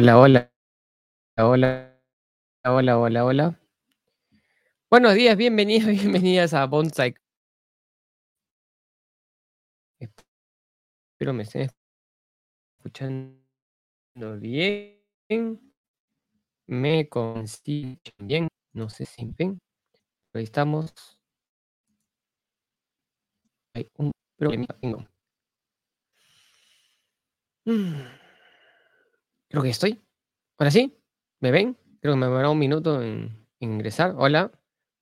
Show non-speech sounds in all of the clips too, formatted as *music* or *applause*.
Hola, hola, hola, hola, hola, hola. Buenos días, bienvenidos, *laughs* bienvenidas a Bonsai. Espero me estén escuchando bien. Me consiguen bien. No sé si ven. Ahí estamos. Hay un problema. Mm. Creo que estoy. Ahora sí. ¿Me ven? Creo que me demoró un minuto en, ingresar. Hola.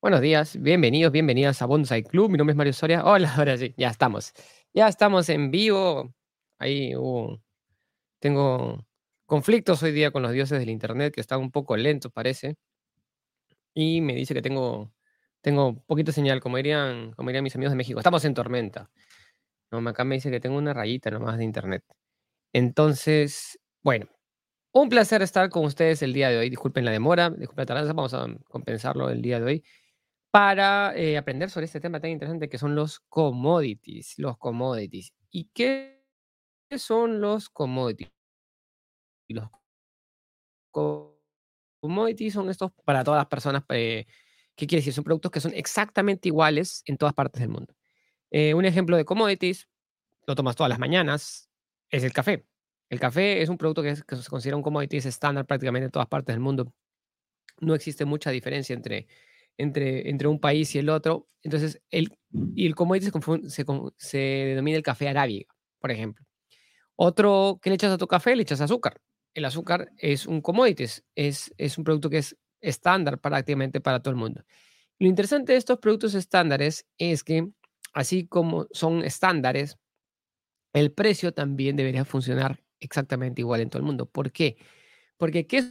Buenos días, bienvenidos, bienvenidas a Bonsai Club. Mi nombre es Mario Soria. Hola, ahora sí, ya estamos. Ya estamos en vivo. Ahí hubo. Tengo conflictos hoy día con los dioses del internet que están un poco lentos, parece. Y me dice que tengo, tengo poquito señal, como dirían, como dirían mis amigos de México. Estamos en tormenta. No, acá me dice que tengo una rayita nomás de internet. Entonces, bueno, un placer estar con ustedes el día de hoy. Disculpen la demora, disculpen la tardanza, vamos a compensarlo el día de hoy para eh, aprender sobre este tema tan interesante que son los commodities. Los commodities. ¿Y qué son los commodities? Los commodities son estos para todas las personas. Eh, ¿Qué quiere decir? Son productos que son exactamente iguales en todas partes del mundo. Eh, un ejemplo de commodities, lo tomas todas las mañanas, es el café. El café es un producto que, que se considera un commodity estándar prácticamente en todas partes del mundo. No existe mucha diferencia entre entre, entre un país y el otro. Entonces, el, y el commodity se, se, denomina el café arábiga, por ejemplo. Otro, ¿qué le echas a tu café? Le echas azúcar. El azúcar es un commodity, es, es un producto que es estándar prácticamente para todo el mundo. Lo interesante de estos productos estándares es que, así como son estándares, el precio también debería funcionar exactamente igual en todo el mundo. ¿Por qué? Porque ¿qué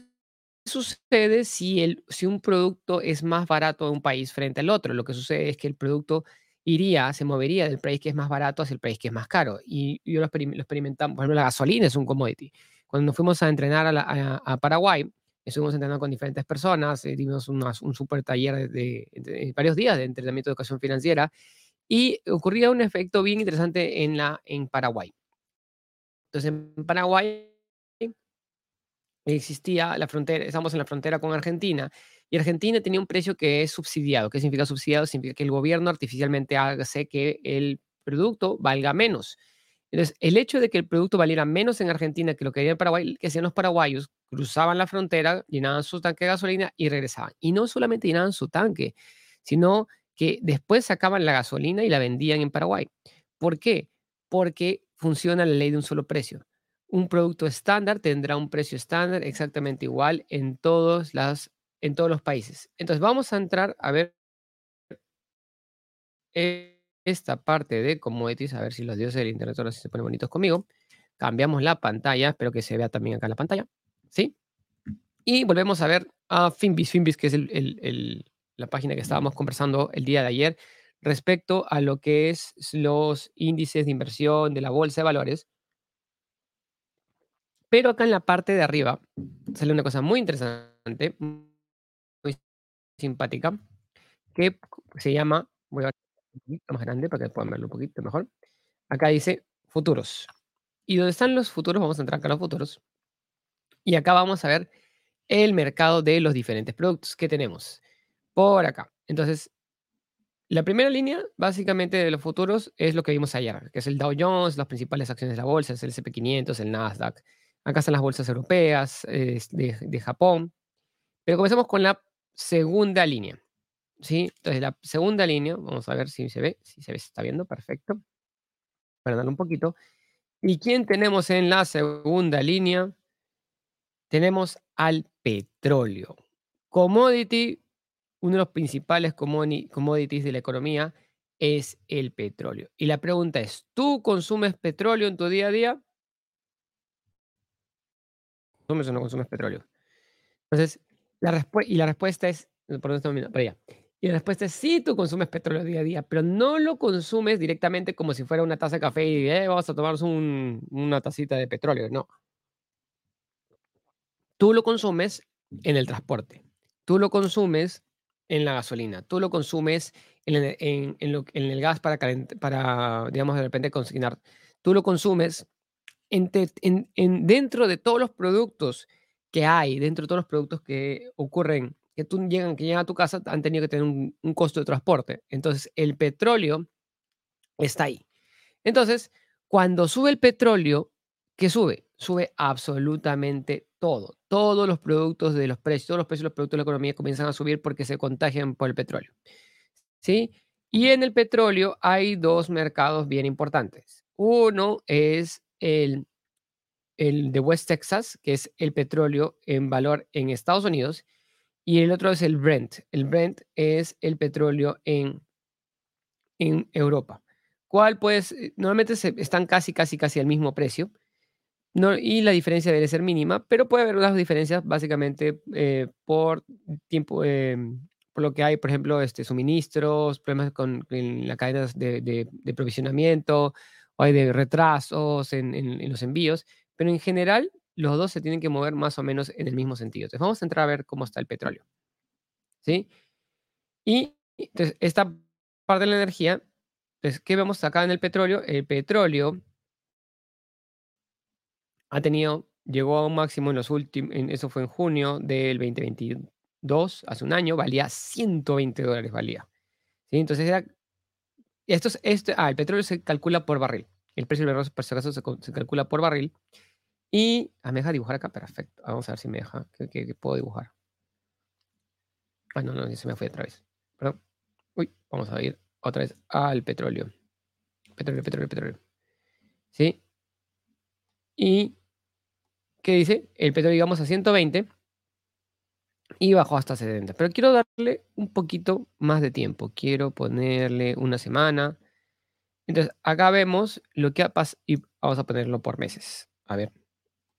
sucede si, el, si un producto es más barato en un país frente al otro? Lo que sucede es que el producto iría, se movería del país que es más barato hacia el país que es más caro. Y yo lo, experimentamos, por ejemplo, la gasolina es un commodity. Cuando nos fuimos a entrenar a, Paraguay, estuvimos entrenando con diferentes personas, eh, dimos un super taller de, varios días de entrenamiento de educación financiera y ocurría un efecto bien interesante en, la, en Paraguay. Entonces, en Paraguay existía la frontera, estamos en la frontera con Argentina, y Argentina tenía un precio que es subsidiado. ¿Qué significa subsidiado? Significa que el gobierno artificialmente hace que el producto valga menos. Entonces, el hecho de que el producto valiera menos en Argentina que lo que en Paraguay, que hacían los paraguayos, cruzaban la frontera, llenaban su tanque de gasolina y regresaban. Y no solamente llenaban su tanque, sino que después sacaban la gasolina y la vendían en Paraguay. ¿Por qué? Porque funciona la ley de un solo precio un producto estándar tendrá un precio estándar exactamente igual en todos, los países. Entonces vamos a entrar a ver esta parte de commodities, a ver si los dioses del internet ahora se ponen bonitos conmigo. Cambiamos la pantalla, espero que se vea también acá la pantalla. ¿Sí? Y volvemos a ver a Finbis, Finbis, que es la página que estábamos conversando el día de ayer respecto a lo que es los índices de inversión de la bolsa de valores pero acá en la parte de arriba sale una cosa muy interesante, muy simpática, que se llama, voy a un poquito más grande para que puedan verlo un poquito mejor. Acá dice futuros. Y donde están los futuros, vamos a entrar acá a los futuros. Y acá vamos a ver el mercado de los diferentes productos que tenemos por acá. Entonces, la primera línea, básicamente, de los futuros es lo que vimos ayer, que es el Dow Jones, las principales acciones de la bolsa, el SP500, el Nasdaq, Acá están las bolsas europeas, de, Japón. Pero comenzamos con la segunda línea. ¿sí? Entonces, la segunda línea, vamos a ver si se ve, si se ve, se está viendo, perfecto. Para un poquito. ¿Y quién tenemos en la segunda línea? Tenemos al petróleo. Commodity, uno de los principales commodities de la economía es el petróleo. Y la pregunta es, ¿tú consumes petróleo en tu día a día? consumes o no consumes petróleo. Entonces, la y la respuesta es, por allá. Y la respuesta es sí, tú consumes petróleo día a día, pero no lo consumes directamente como si fuera una taza de café y eh, vamos a tomarnos una tacita de petróleo. No. Tú lo consumes en el transporte. Tú lo consumes en la gasolina. Tú lo consumes en, en, en el gas para, para, digamos, de repente consignar. Tú lo consumes en, dentro de todos los productos que hay dentro de todos los productos que ocurren, que, tú llegan, que llegan a tu casa, han tenido que tener un, un costo de transporte. Entonces, el petróleo está ahí. Entonces, cuando sube el petróleo, ¿qué sube? Sube absolutamente todo. Todos los productos de los precios, todos los precios de los productos de la economía comienzan a subir porque se contagian por el petróleo. ¿Sí? Y en el petróleo hay dos mercados bien importantes. Uno es el, el de West Texas, que es el petróleo en valor en Estados Unidos, y el otro es el Brent. El Brent es el petróleo en, en Europa. ¿Cuál pues? Normalmente están casi, casi, casi al mismo precio. No, y la diferencia debe ser mínima, pero puede haber unas diferencias básicamente eh, por tiempo, em, por lo que hay, por ejemplo, este, suministros, problemas con la cadena de, de, provisionamiento, o hay de retrasos en, en, los envíos, pero en general los dos se tienen que mover más o menos en el mismo sentido. Entonces vamos a entrar a ver cómo está el petróleo. ¿Sí? Y esta parte de la energía, entonces, ¿qué vemos acá en el petróleo? El petróleo ha tenido, llegó a un máximo en los últimos, eso fue en junio del 2022, hace un año, valía 120 dólares, valía. Entonces era, esto es, este, ah, el petróleo se calcula por barril. El precio del barril, por si acaso, se, calcula por barril. Y, ah, me deja dibujar acá, perfecto. Vamos a ver si me deja, que, puedo dibujar. Ah, no, no, se me fue otra vez. Perdón. Uy, vamos a ir otra vez al petróleo. Petróleo, petróleo, petróleo. ¿Sí? Y, ¿qué dice? El petróleo digamos a 120 y bajó hasta 70. Pero quiero darle un poquito más de tiempo. Quiero ponerle una semana. Entonces, acá vemos lo que ha pasado y vamos a ponerlo por meses. A ver,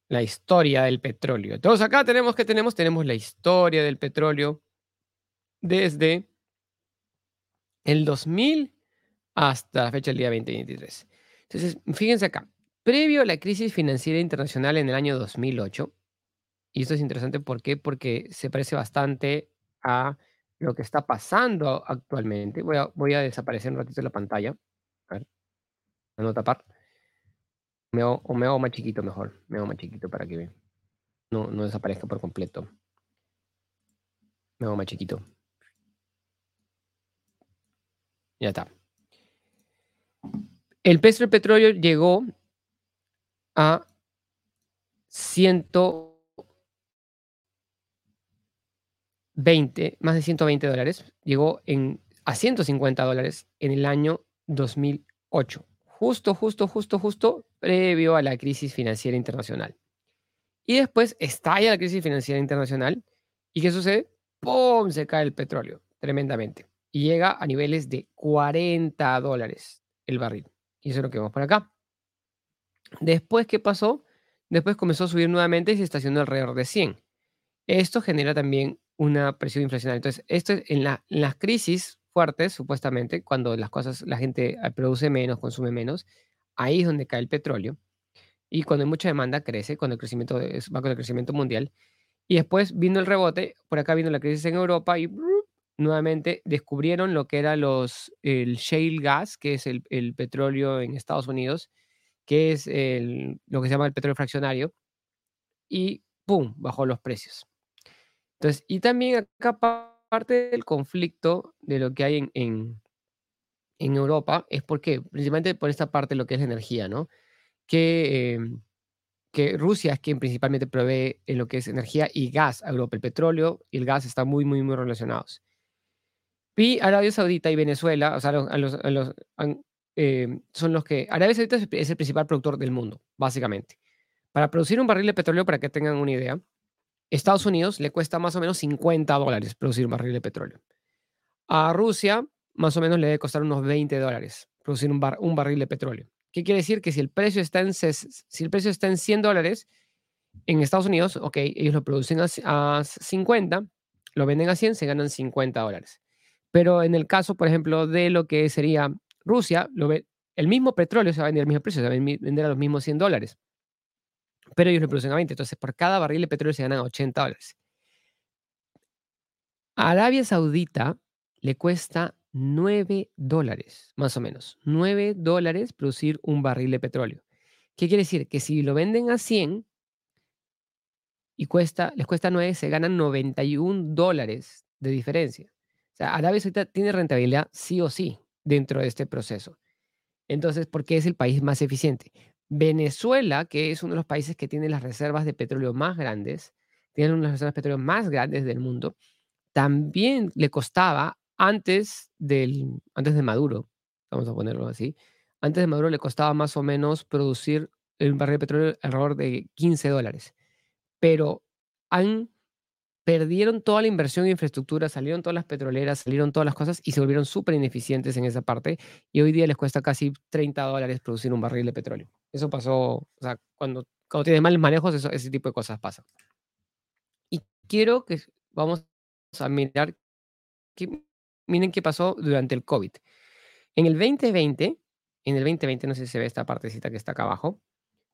la historia del petróleo. Entonces, acá tenemos que tenemos, tenemos la historia del petróleo desde el 2000 hasta la fecha del día 2023. Entonces, fíjense acá. Previo a la crisis financiera internacional en el año 2008, y esto es interesante, ¿por qué? Porque se parece bastante a lo que está pasando actualmente. Voy a, voy a desaparecer un ratito de la pantalla. A ver, no tapar. Me o me hago más chiquito mejor. Me hago más chiquito para que no, no desaparezca por completo. Me hago más chiquito. Ya está. El precio del petróleo llegó a 120, más de 120 dólares, llegó en, a 150 dólares en el año 2008, justo, justo, justo, justo previo a la crisis financiera internacional. Y después estalla la crisis financiera internacional y ¿qué sucede? ¡Pum! Se cae el petróleo tremendamente y llega a niveles de 40 dólares el barril. Y eso es lo que vemos por acá. Después, ¿qué pasó? Después comenzó a subir nuevamente y se estacionó alrededor de 100. Esto genera también una presión inflacionaria. Entonces, esto en, las crisis fuertes, supuestamente, cuando las cosas, la gente ah, produce menos, consume menos, ahí es donde cae el petróleo. Y cuando hay mucha demanda, crece, cuando el crecimiento va con el crecimiento mundial. Y después vino el rebote, por acá vino la crisis en Europa y nuevamente descubrieron lo que era los, el shale gas, que es el petróleo en Estados Unidos, que es lo que se llama el petróleo fraccionario, y ¡pum! bajó los precios. Entonces, y también acá parte del conflicto de lo que hay en, en, Europa es porque, principalmente por esta parte de lo que es la energía, ¿no? Que, em, que Rusia es quien principalmente provee en lo que es energía y gas a Europa. El petróleo y el gas están muy, muy, muy relacionados. Y Arabia Saudita y Venezuela, o sea, a los, a los, Em, son los que... Arabia Saudita es el principal productor del mundo, básicamente. Para producir un barril de petróleo, para que tengan una idea, Estados Unidos le cuesta más o menos 50 dólares producir un barril de petróleo. A Rusia, más o menos le debe costar unos 20 dólares producir un, un barril de petróleo. ¿Qué quiere decir? Que si el precio está en, si el precio está en 100 dólares, en Estados Unidos, ok, ellos lo producen a, a 50, lo venden a 100, se ganan 50 dólares. Pero en el caso, por ejemplo, de lo que sería Rusia, lo ve, el mismo petróleo se va a vender al mismo precio, se va a vender a los mismos 100 dólares. Pero ellos lo producen a 20. Entonces, por cada barril de petróleo se ganan 80 dólares. A Arabia Saudita le cuesta 9 dólares, más o menos. 9 dólares producir un barril de petróleo. ¿Qué quiere decir? Que si lo venden a 100, y cuesta, les cuesta 9, se ganan 91 dólares de diferencia. O sea, Arabia Saudita tiene rentabilidad sí o sí dentro de este proceso. Entonces, ¿por qué es el país más eficiente? Venezuela, que es uno de los países que tiene las reservas de petróleo más grandes, tiene una de las reservas de petróleo más grandes del mundo, también le costaba antes, del, antes de Maduro, vamos a ponerlo así, antes de Maduro le costaba más o menos producir un barril de petróleo alrededor de 15 dólares. Pero han perdieron toda la inversión en infraestructura, salieron todas las petroleras, salieron todas las cosas y se volvieron súper ineficientes en esa parte. Y hoy día les cuesta casi 30 dólares producir un barril de petróleo. Eso pasó, o sea, cuando, tienes malos manejos, ese tipo de cosas pasa. Y quiero que vamos a mirar, que, miren qué pasó durante el COVID. En el 2020, en el 2020, no sé si se ve esta partecita que está acá abajo.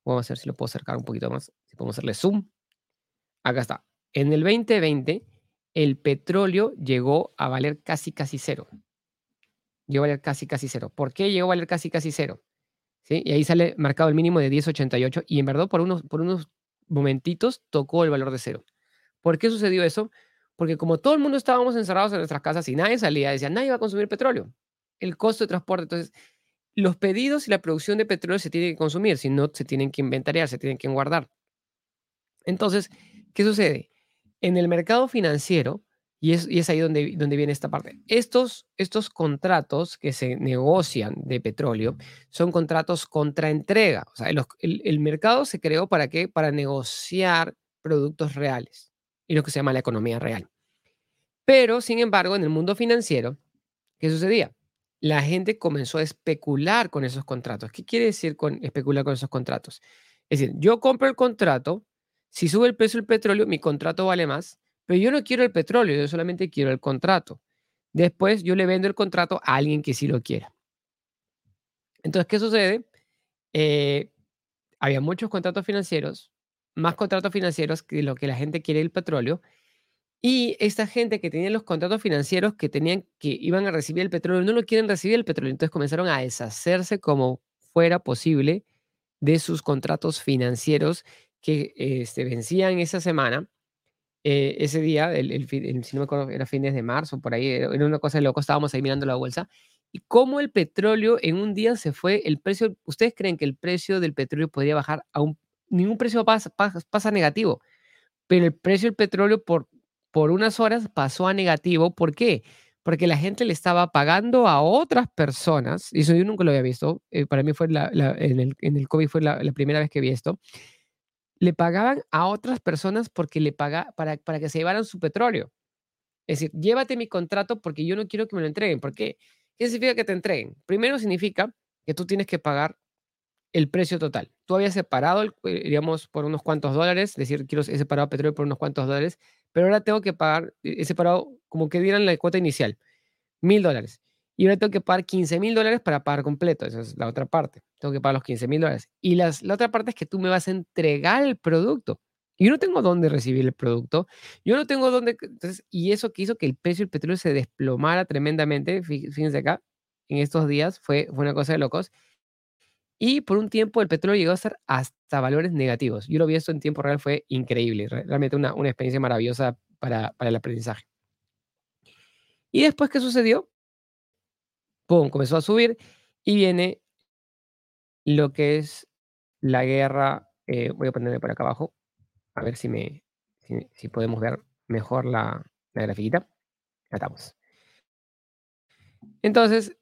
Vamos a ver si lo puedo acercar un poquito más. Si podemos hacerle zoom. Acá está. En el 2020, el petróleo llegó a valer casi, casi cero. Llegó a valer casi, casi cero. ¿Por qué llegó a valer casi, casi cero? ¿Sí? Y ahí sale marcado el mínimo de 10.88 y en verdad por unos, por unos momentitos tocó el valor de cero. ¿Por qué sucedió eso? Porque como todo el mundo estábamos encerrados en nuestras casas y nadie salía, decía, nadie va a consumir petróleo. El costo de transporte. Entonces, los pedidos y la producción de petróleo se tienen que consumir, si no, se tienen que inventariar, se tienen que guardar. Entonces, ¿qué sucede? En el mercado financiero, y es, ahí donde, viene esta parte, estos, estos contratos que se negocian de petróleo son contratos contra entrega. O sea, el, el mercado se creó para qué? Para negociar productos reales y lo que se llama la economía real. Pero, sin embargo, en el mundo financiero, ¿qué sucedía? La gente comenzó a especular con esos contratos. ¿Qué quiere decir con especular con esos contratos? Es decir, yo compro el contrato, si sube el precio del petróleo, mi contrato vale más, pero yo no quiero el petróleo, yo solamente quiero el contrato. Después yo le vendo el contrato a alguien que sí lo quiera. Entonces, ¿qué sucede? Eh, había muchos contratos financieros, más contratos financieros que lo que la gente quiere el petróleo. Y esta gente que tenía los contratos financieros que tenían que iban a recibir el petróleo no lo quieren recibir el petróleo, entonces comenzaron a deshacerse como fuera posible de sus contratos financieros que este, vencían esa semana, eh, ese día, el, si no me acuerdo, era fines de marzo, por ahí, era una cosa de loco, estábamos ahí mirando la bolsa, y cómo el petróleo en un día se fue, el precio, ¿ustedes creen que el precio del petróleo podría bajar a un ningún precio pasa, pasa, negativo, pero el precio del petróleo por, por unas horas pasó a negativo. ¿Por qué? Porque la gente le estaba pagando a otras personas, y eso yo nunca lo había visto, eh, para mí fue la, en, el, en, el, COVID fue la, primera vez que vi esto, le pagaban a otras personas porque le paga, para, para que se llevaran su petróleo. Es decir, llévate mi contrato porque yo no quiero que me lo entreguen. ¿Por qué? ¿Qué significa que te entreguen? Primero significa que tú tienes que pagar el precio total. Tú habías separado, eh, digamos, por unos cuantos dólares, es decir, quiero, he separado petróleo por unos cuantos dólares, pero ahora tengo que pagar, eh, he separado como que dieran la cuota inicial, mil dólares. Y ahora tengo que pagar 15 mil dólares para pagar completo. Esa es la otra parte. Tengo que pagar los 15 mil dólares. Y las, la otra parte es que tú me vas a entregar el producto. Yo no tengo dónde recibir el producto. Yo no tengo dónde. Y eso que hizo que el precio del petróleo se desplomara tremendamente. Fíjense acá, en estos días fue, fue una cosa de locos. Y por un tiempo el petróleo llegó a estar hasta valores negativos. Yo lo vi esto en tiempo real, fue increíble. Realmente una, una experiencia maravillosa para, para el aprendizaje. ¿Y después qué sucedió? ¡Pum! Comenzó a subir y viene lo que es la guerra. Eh, voy a ponerme por acá abajo, a ver si, me, si, podemos ver mejor la, la grafiquita. Ya estamos. Entonces,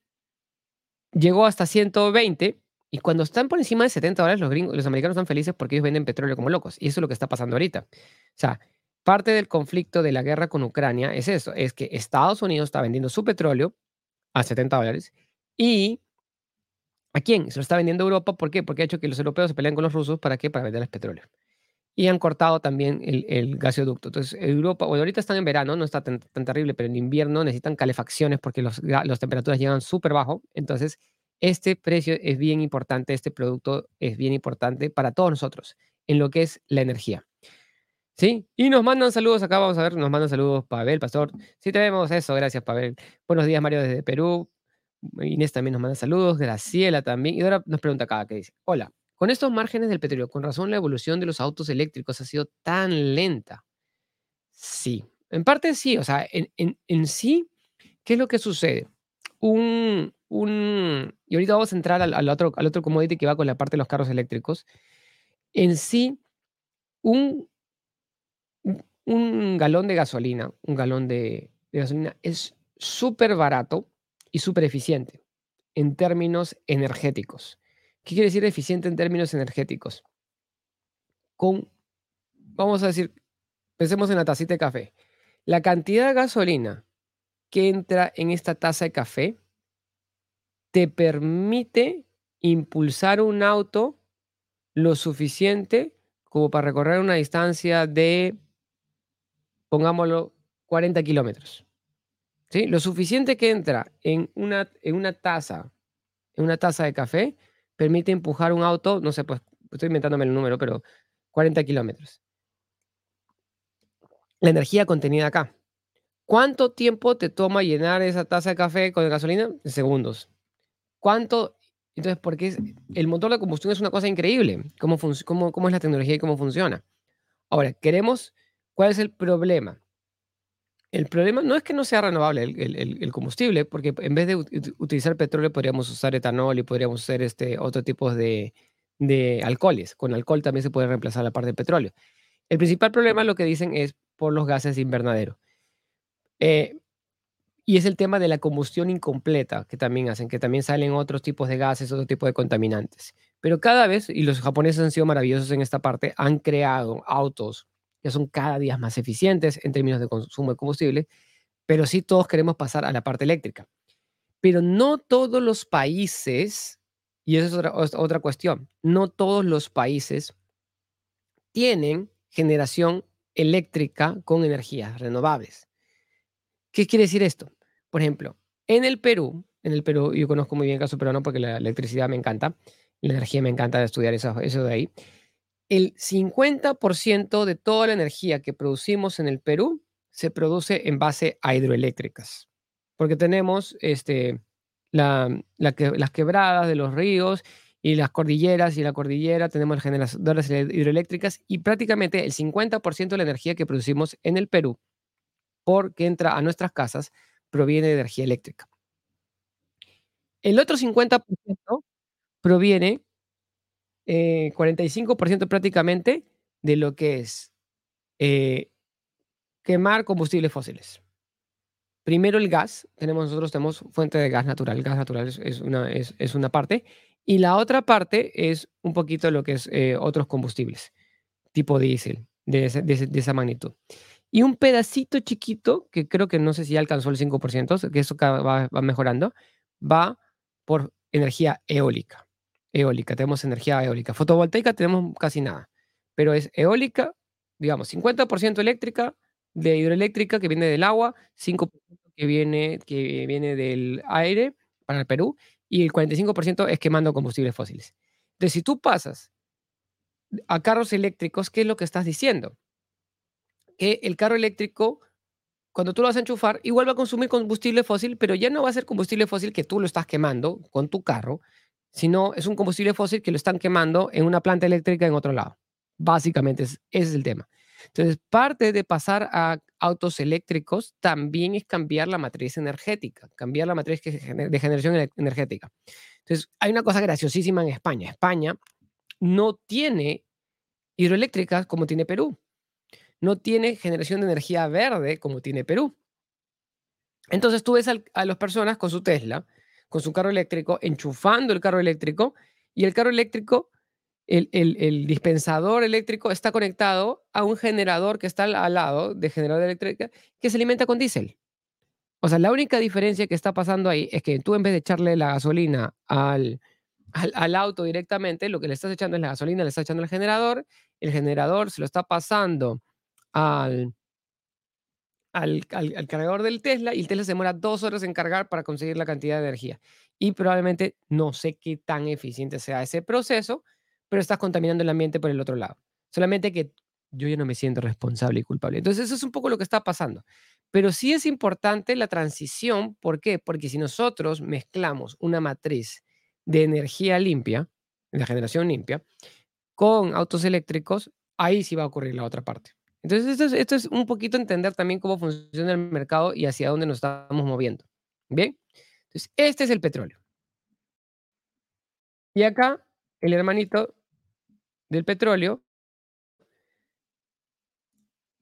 llegó hasta 120 y cuando están por encima de 70 dólares, los, gringos, los americanos están felices porque ellos venden petróleo como locos. Y eso es lo que está pasando ahorita. O sea, parte del conflicto de la guerra con Ucrania es eso, es que Estados Unidos está vendiendo su petróleo a 70 dólares y ¿a quién? Se lo está vendiendo Europa. ¿Por qué? Porque ha hecho que los europeos se peleen con los rusos. ¿Para qué? Para venderles petróleo. Y han cortado también el, gasoducto. Entonces, Europa, bueno, ahorita están en verano, no está tan, terrible, pero en invierno necesitan calefacciones porque las temperaturas llegan súper bajo. Entonces, este precio es bien importante, este producto es bien importante para todos nosotros en lo que es la energía. ¿Sí? Y nos mandan saludos acá, vamos a ver, nos mandan saludos Pavel, Pastor. Sí, te vemos eso, gracias Pavel. Buenos días Mario desde Perú. Inés también nos manda saludos, Graciela también. Y ahora nos pregunta acá, ¿qué dice? Hola, con estos márgenes del petróleo, con razón la evolución de los autos eléctricos ha sido tan lenta. Sí, en parte sí, o sea, en, en, en sí, ¿qué es lo que sucede? Un, un, y ahorita vamos a entrar al, al, otro, al otro que va con la parte de los carros eléctricos. En sí, un, un galón de gasolina, un galón de, gasolina es súper barato y súper eficiente en términos energéticos. ¿Qué quiere decir eficiente en términos energéticos? Con, vamos a decir, pensemos en la tacita de café. La cantidad de gasolina que entra en esta taza de café te permite impulsar un auto lo suficiente como para recorrer una distancia de, pongámoslo, 40 kilómetros. ¿Sí? Lo suficiente que entra en una, en una taza, en una taza de café, permite empujar un auto, no sé, pues estoy inventándome el número, pero 40 kilómetros. La energía contenida acá. ¿Cuánto tiempo te toma llenar esa taza de café con gasolina? Segundos. ¿Cuánto? Entonces, porque el motor de combustión es una cosa increíble, cómo, cómo, cómo es la tecnología y cómo funciona. Ahora, queremos, ¿cuál es el problema? El problema no es que no sea renovable el, combustible, porque en vez de utilizar petróleo podríamos usar etanol y podríamos usar este, otro tipo de, de alcoholes. Con alcohol también se puede reemplazar la parte del petróleo. El principal problema, lo que dicen, es por los gases de invernadero. Eh, y es el tema de la combustión incompleta que también hacen, que también salen otros tipos de gases, otro tipo de contaminantes. Pero cada vez, y los japoneses han sido maravillosos en esta parte, han creado autos que son cada día más eficientes en términos de consumo de combustible, pero sí todos queremos pasar a la parte eléctrica. Pero no todos los países, y esa es otra, otra cuestión, no todos los países tienen generación eléctrica con energías renovables. ¿Qué quiere decir esto? Por ejemplo, en el Perú, en el Perú, yo conozco muy bien el caso peruano porque la electricidad me encanta, la energía me encanta estudiar eso, eso de ahí el 50% de toda la energía que producimos en el Perú se produce en base a hidroeléctricas, porque tenemos este, la, las quebradas de los ríos y las cordilleras y la cordillera, tenemos generadoras hidroeléctricas y prácticamente el 50% de la energía que producimos en el Perú, porque entra a nuestras casas, proviene de energía eléctrica. El otro 50% proviene 45% eh, prácticamente de lo que es eh, quemar combustibles fósiles. Primero el gas, tenemos nosotros tenemos fuente de gas natural, gas natural es, una, es, una parte, y la otra parte es un poquito lo que es eh, otros combustibles, tipo diésel, de, esa magnitud. Y un pedacito chiquito, que creo que no sé si alcanzó el 5%, que eso va, va mejorando, va por energía eólica eólica, tenemos energía eólica. Fotovoltaica tenemos casi nada, pero es eólica, digamos, 50% eléctrica, de hidroeléctrica que viene del agua, 5% que viene, que viene del aire para el Perú y el 45% es quemando combustibles fósiles. Entonces, si tú pasas a carros eléctricos, ¿qué es lo que estás diciendo? Que el carro eléctrico, cuando tú lo vas a enchufar, igual va a consumir combustible fósil, pero ya no va a ser combustible fósil que tú lo estás quemando con tu carro, sino es un combustible fósil que lo están quemando en una planta eléctrica en otro lado. Básicamente ese es el tema. Entonces, parte de pasar a autos eléctricos también es cambiar la matriz energética, cambiar la matriz de generación energética. Entonces, hay una cosa graciosísima en España. España no tiene hidroeléctricas como tiene Perú. No tiene generación de energía verde como tiene Perú. Entonces, tú ves a las personas con su Tesla con su carro eléctrico, enchufando el carro eléctrico y el carro eléctrico, el, el, dispensador eléctrico está conectado a un generador que está al, lado de generador eléctrico que se alimenta con diésel. O sea, la única diferencia que está pasando ahí es que tú en vez de echarle la gasolina al, al, al, auto directamente, lo que le estás echando es la gasolina, le estás echando al generador, el generador se lo está pasando al, al, cargador del Tesla y el Tesla se demora dos horas en cargar para conseguir la cantidad de energía. Y probablemente no sé qué tan eficiente sea ese proceso, pero estás contaminando el ambiente por el otro lado. Solamente que yo ya no me siento responsable y culpable. Entonces eso es un poco lo que está pasando. Pero sí es importante la transición. ¿Por qué? Porque si nosotros mezclamos una matriz de energía limpia, la generación limpia, con autos eléctricos, ahí sí va a ocurrir la otra parte. Entonces, esto es, un poquito entender también cómo funciona el mercado y hacia dónde nos estamos moviendo. Bien, entonces, este es el petróleo. Y acá, el hermanito del petróleo,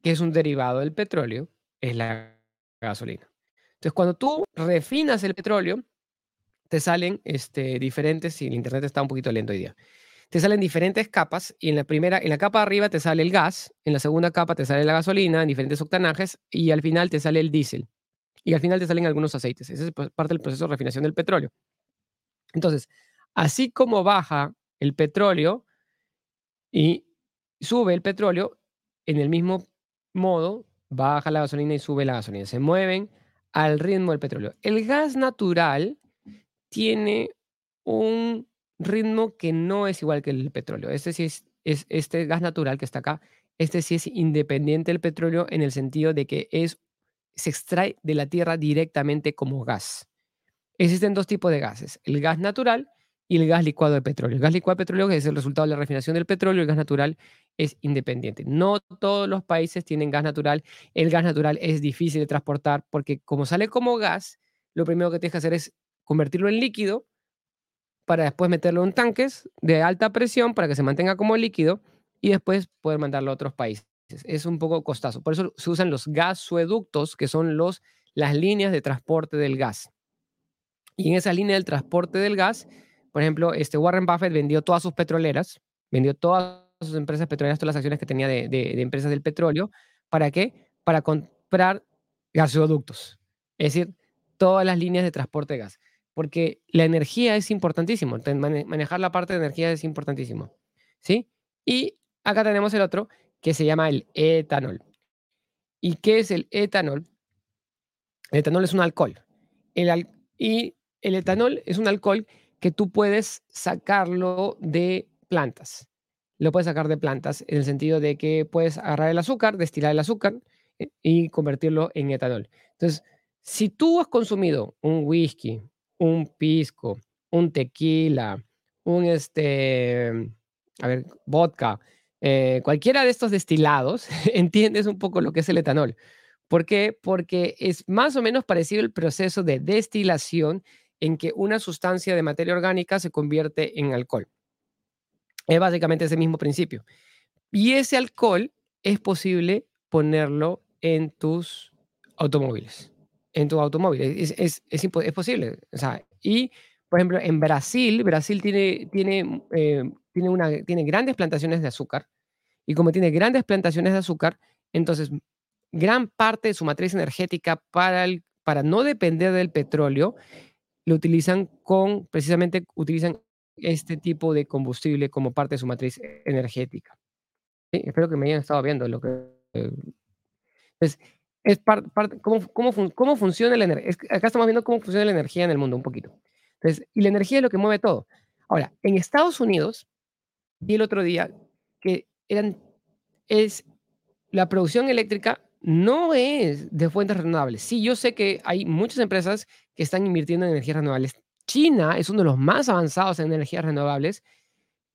que es un derivado del petróleo, es la gasolina. Entonces, cuando tú refinas el petróleo, te salen este, diferentes, y el internet está un poquito lento hoy día, te salen diferentes capas y en la primera, en la capa de arriba te sale el gas, en la segunda capa te sale la gasolina en diferentes octanajes y al final te sale el diésel. Y al final te salen algunos aceites. Ese es parte del proceso de refinación del petróleo. Entonces, así como baja el petróleo y sube el petróleo, en el mismo modo baja la gasolina y sube la gasolina. Se mueven al ritmo del petróleo. El gas natural tiene un ritmo que no es igual que el petróleo. Este sí es, es este gas natural que está acá. Este sí es independiente del petróleo en el sentido de que es se extrae de la tierra directamente como gas. Existen dos tipos de gases, el gas natural y el gas licuado de petróleo. El gas licuado de petróleo es el resultado de la refinación del petróleo, el gas natural es independiente. No todos los países tienen gas natural. El gas natural es difícil de transportar porque como sale como gas, lo primero que tienes que hacer es convertirlo en líquido para después meterlo en tanques de alta presión para que se mantenga como líquido y después poder mandarlo a otros países. Es un poco costoso. Por eso se usan los gasoductos, que son los, las líneas de transporte del gas. Y en esa línea del transporte del gas, por ejemplo, este Warren Buffett vendió todas sus petroleras, vendió todas sus empresas petroleras, todas las acciones que tenía de, de empresas del petróleo. ¿Para qué? Para comprar gasoductos. Es decir, todas las líneas de transporte de gas porque la energía es importantísimo, manejar la parte de energía es importantísimo, ¿sí? Y acá tenemos el otro que se llama el etanol. ¿Y qué es el etanol? El etanol es un alcohol. y el etanol es un alcohol que tú puedes sacarlo de plantas. Lo puedes sacar de plantas en el sentido de que puedes agarrar el azúcar, destilar el azúcar eh, y convertirlo en etanol. Entonces, si tú has consumido un whisky, un pisco, un tequila, un este, a ver, vodka, eh, cualquiera de estos destilados, *laughs* entiendes un poco lo que es el etanol. ¿Por qué? Porque es más o menos parecido el proceso de destilación en que una sustancia de materia orgánica se convierte en alcohol. Es básicamente ese mismo principio. Y ese alcohol es posible ponerlo en tus automóviles en tu automóvil. Es, es, es, es, posible. O sea, y, por ejemplo, en Brasil, Brasil tiene, tiene, eh, tiene, una, tiene grandes plantaciones de azúcar. Y como tiene grandes plantaciones de azúcar, entonces gran parte de su matriz energética para, para no depender del petróleo, lo utilizan con, precisamente utilizan este tipo de combustible como parte de su matriz energética. Espero que me hayan estado viendo lo que... Eh, entonces, es parte, cómo, cómo, cómo, funciona la energía. Acá estamos viendo cómo funciona la energía en el mundo un poquito. Entonces, y la energía es lo que mueve todo. Ahora, en Estados Unidos, vi el otro día que eran, es, la producción eléctrica no es de fuentes renovables. Sí, yo sé que hay muchas empresas que están invirtiendo en energías renovables. China es uno de los más avanzados en energías renovables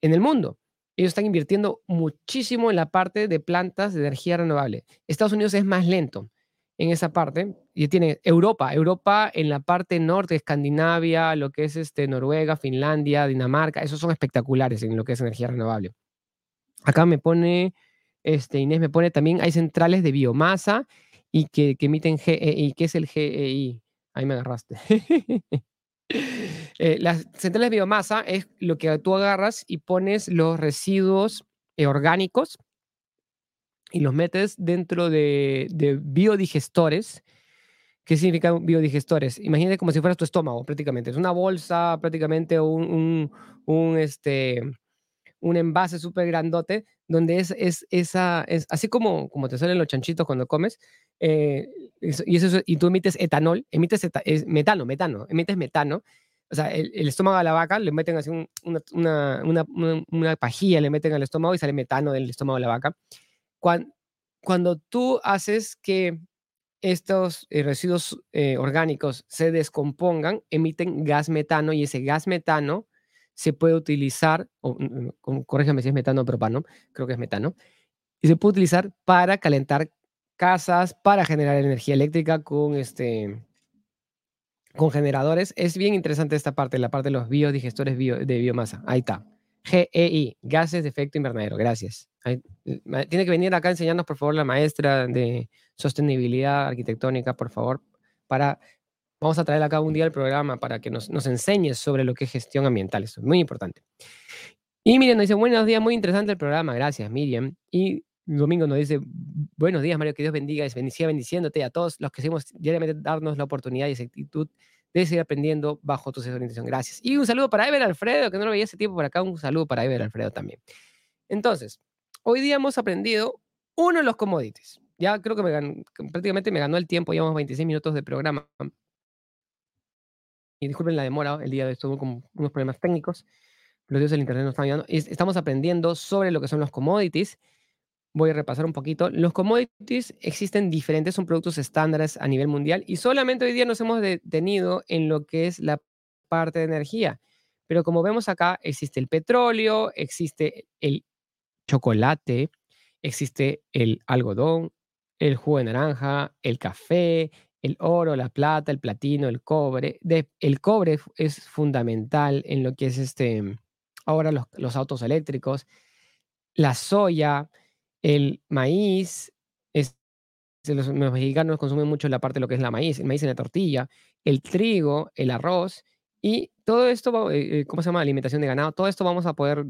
en el mundo. Ellos están invirtiendo muchísimo en la parte de plantas de energía renovable. Estados Unidos es más lento en esa parte. Y tiene Europa, Europa en la parte norte, Escandinavia, lo que es este, Noruega, Finlandia, Dinamarca, esos son espectaculares en lo que es energía renovable. Acá me pone, este, Inés me pone también, hay centrales de biomasa y que, que emiten GEI. ¿Qué es el GEI? Ahí me agarraste. *laughs* Eh, las centrales de biomasa es lo que tú agarras y pones los residuos eh, orgánicos y los metes dentro de, biodigestores. ¿Qué significa biodigestores? Imagínate como si fuera tu estómago, prácticamente. Es una bolsa, prácticamente un, un, este, un envase súper grandote, donde es, es, esa, es así como, como te salen los chanchitos cuando comes, eh, y, eso, y tú emites etanol, emites metano, metano, emites metano. O sea, el, estómago de la vaca le meten así una, una, una, una, pajilla, le meten al estómago y sale metano del estómago de la vaca. Cuando, tú haces que estos eh, residuos eh, orgánicos se descompongan, emiten gas metano y ese gas metano se puede utilizar, o, mm, mm, corrígeme si es metano o propano, creo que es metano, y se puede utilizar para calentar casas, para generar energía eléctrica con este con generadores. Es bien interesante esta parte, la parte de los biodigestores de biomasa. Ahí está. GEI, gases de efecto invernadero. Gracias. tiene que venir acá a enseñarnos, por favor, la maestra de sostenibilidad arquitectónica, por favor, para... Vamos a traer acá un día el programa para que nos, nos enseñe sobre lo que es gestión ambiental. Eso es muy importante. Y Miriam nos dice, buenos días, muy interesante el programa. Gracias, Miriam. Y Domingo nos dice, buenos días, Mario, que Dios bendiga y bendiga bendiciéndote a todos los que seguimos diariamente darnos la oportunidad y esa actitud de seguir aprendiendo bajo tu orientación. Gracias. Y un saludo para Ever Alfredo, que no lo veía ese tiempo por acá. Un saludo para Ever Alfredo también. Entonces, hoy día hemos aprendido uno de los commodities. Ya creo que me prácticamente me ganó el tiempo, llevamos 26 minutos de programa. Y disculpen la demora, el día de hoy estuvo con unos problemas técnicos. Los dioses del internet nos están ayudando. Estamos aprendiendo sobre lo que son los commodities voy a repasar un poquito. Los commodities existen diferentes, son productos estándares a nivel mundial y solamente hoy día nos hemos detenido en lo que es la parte de energía. Pero como vemos acá, existe el petróleo, existe el chocolate, existe el algodón, el jugo de naranja, el café, el oro, la plata, el platino, el cobre. el cobre es fundamental en lo que es este, ahora los, los autos eléctricos, la soya, el maíz, es, los, mexicanos consumen mucho la parte de lo que es la maíz, el maíz en la tortilla, el trigo, el arroz y todo esto, eh, eh, ¿cómo se llama? Alimentación de ganado, todo esto vamos a poder,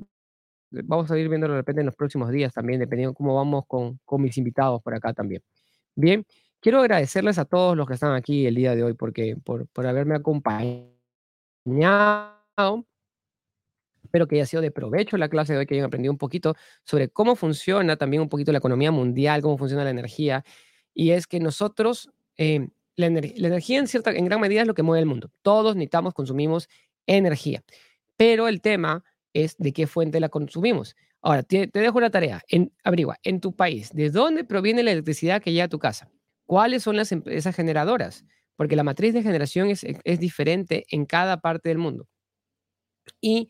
vamos a ir viendo de repente en los próximos días también, dependiendo de cómo vamos con, con mis invitados por acá también. Bien, quiero agradecerles a todos los que están aquí el día de hoy porque, por, por haberme acompañado Espero que haya sido de provecho la clase de hoy, que hayan aprendido un poquito sobre cómo funciona también un poquito la economía mundial, cómo funciona la energía. Y es que nosotros, eh, la, energía en, cierta, en gran medida es lo que mueve el mundo. Todos necesitamos, consumimos energía. Pero el tema es de qué fuente la consumimos. Ahora, te, dejo una tarea. En, averigua, en tu país, ¿de dónde proviene la electricidad que llega a tu casa? ¿Cuáles son las empresas generadoras? Porque la matriz de generación es, es diferente en cada parte del mundo. Y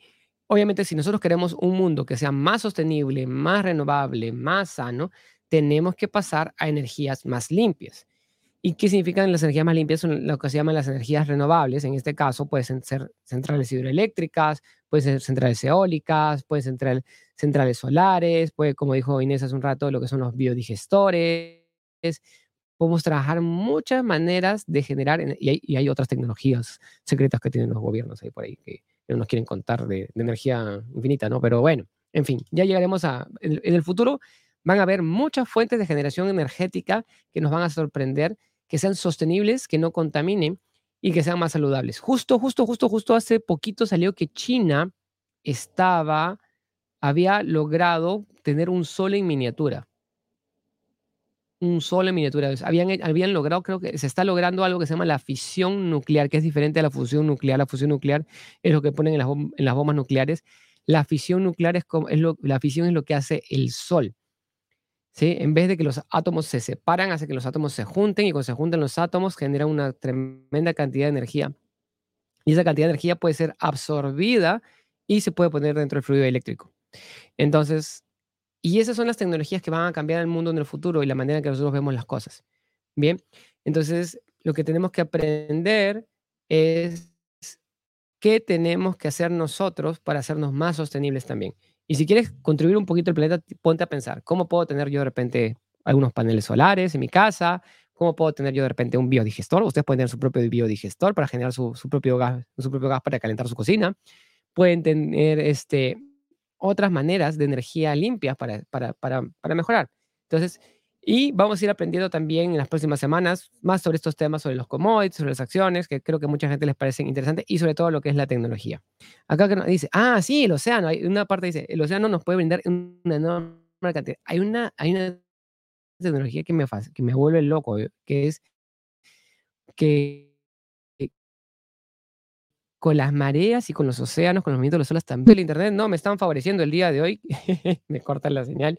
Obviamente, si nosotros queremos un mundo que sea más sostenible, más renovable, más sano, tenemos que pasar a energías más limpias. ¿Y qué significan las energías más limpias? Son lo que se llaman las energías renovables. En este caso, pueden ser centrales hidroeléctricas, pueden ser centrales eólicas, pueden ser centrales solares, puede, como dijo Inés hace un rato, lo que son los biodigestores. Podemos trabajar muchas maneras de generar, y hay, y hay otras tecnologías secretas que tienen los gobiernos ahí por ahí, que, nos quieren contar de, energía infinita, ¿no? Pero bueno, en fin, ya llegaremos a... En, el futuro van a haber muchas fuentes de generación energética que nos van a sorprender, que sean sostenibles, que no contaminen y que sean más saludables. Justo, justo, justo, justo hace poquito salió que China estaba, había logrado tener un sol en miniatura un sol en miniatura. Habían, habían logrado, creo que se está logrando algo que se llama la fisión nuclear, que es diferente a la fusión nuclear. La fusión nuclear es lo que ponen en las, en las bombas nucleares. La fisión nuclear es, como, es lo, la fisión es lo que hace el sol. ¿Sí? En vez de que los átomos se separan, hace que los átomos se junten y cuando se juntan los átomos generan una tremenda cantidad de energía. Y esa cantidad de energía puede ser absorbida y se puede poner dentro del fluido eléctrico. Entonces, y esas son las tecnologías que van a cambiar el mundo en el futuro y la manera en que nosotros vemos las cosas. Bien, entonces lo que tenemos que aprender es qué tenemos que hacer nosotros para hacernos más sostenibles también. Y si quieres contribuir un poquito al planeta, ponte a pensar, ¿cómo puedo tener yo de repente algunos paneles solares en mi casa? ¿Cómo puedo tener yo de repente un biodigestor? Ustedes pueden tener su propio biodigestor para generar su, su propio, gas, su propio gas para calentar su cocina. Pueden tener este, otras maneras de energía limpia para, para, para, para mejorar. Entonces, y vamos a ir aprendiendo también en las próximas semanas más sobre estos temas, sobre los commodities, sobre las acciones, que creo que a mucha gente les parecen interesantes, y sobre todo lo que es la tecnología. Acá que nos dice, ah, sí, el océano, hay una parte dice, el océano nos puede brindar una enorme cantidad. Hay una, hay una tecnología que me, que me vuelve loco, que es que con las mareas y con los océanos, con los movimientos de las olas también. El Internet no me están favoreciendo el día de hoy. *laughs* me cortan la señal.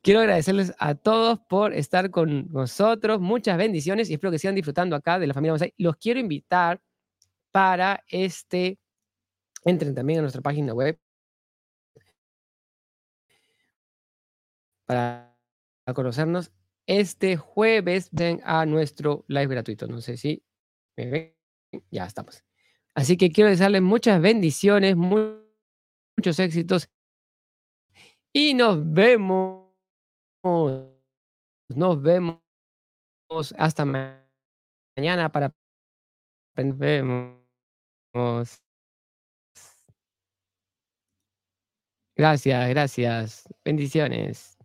Quiero agradecerles a todos por estar con nosotros. Muchas bendiciones y espero que sigan disfrutando acá de la familia Los quiero invitar para este Entren también a nuestra página web. Para conocernos. Este jueves ven a nuestro live gratuito. No sé si me ven. Ya estamos. Así que quiero desearles muchas bendiciones, muchos éxitos. Y nos vemos. Nos vemos hasta mañana para vemos. Gracias, gracias. Bendiciones.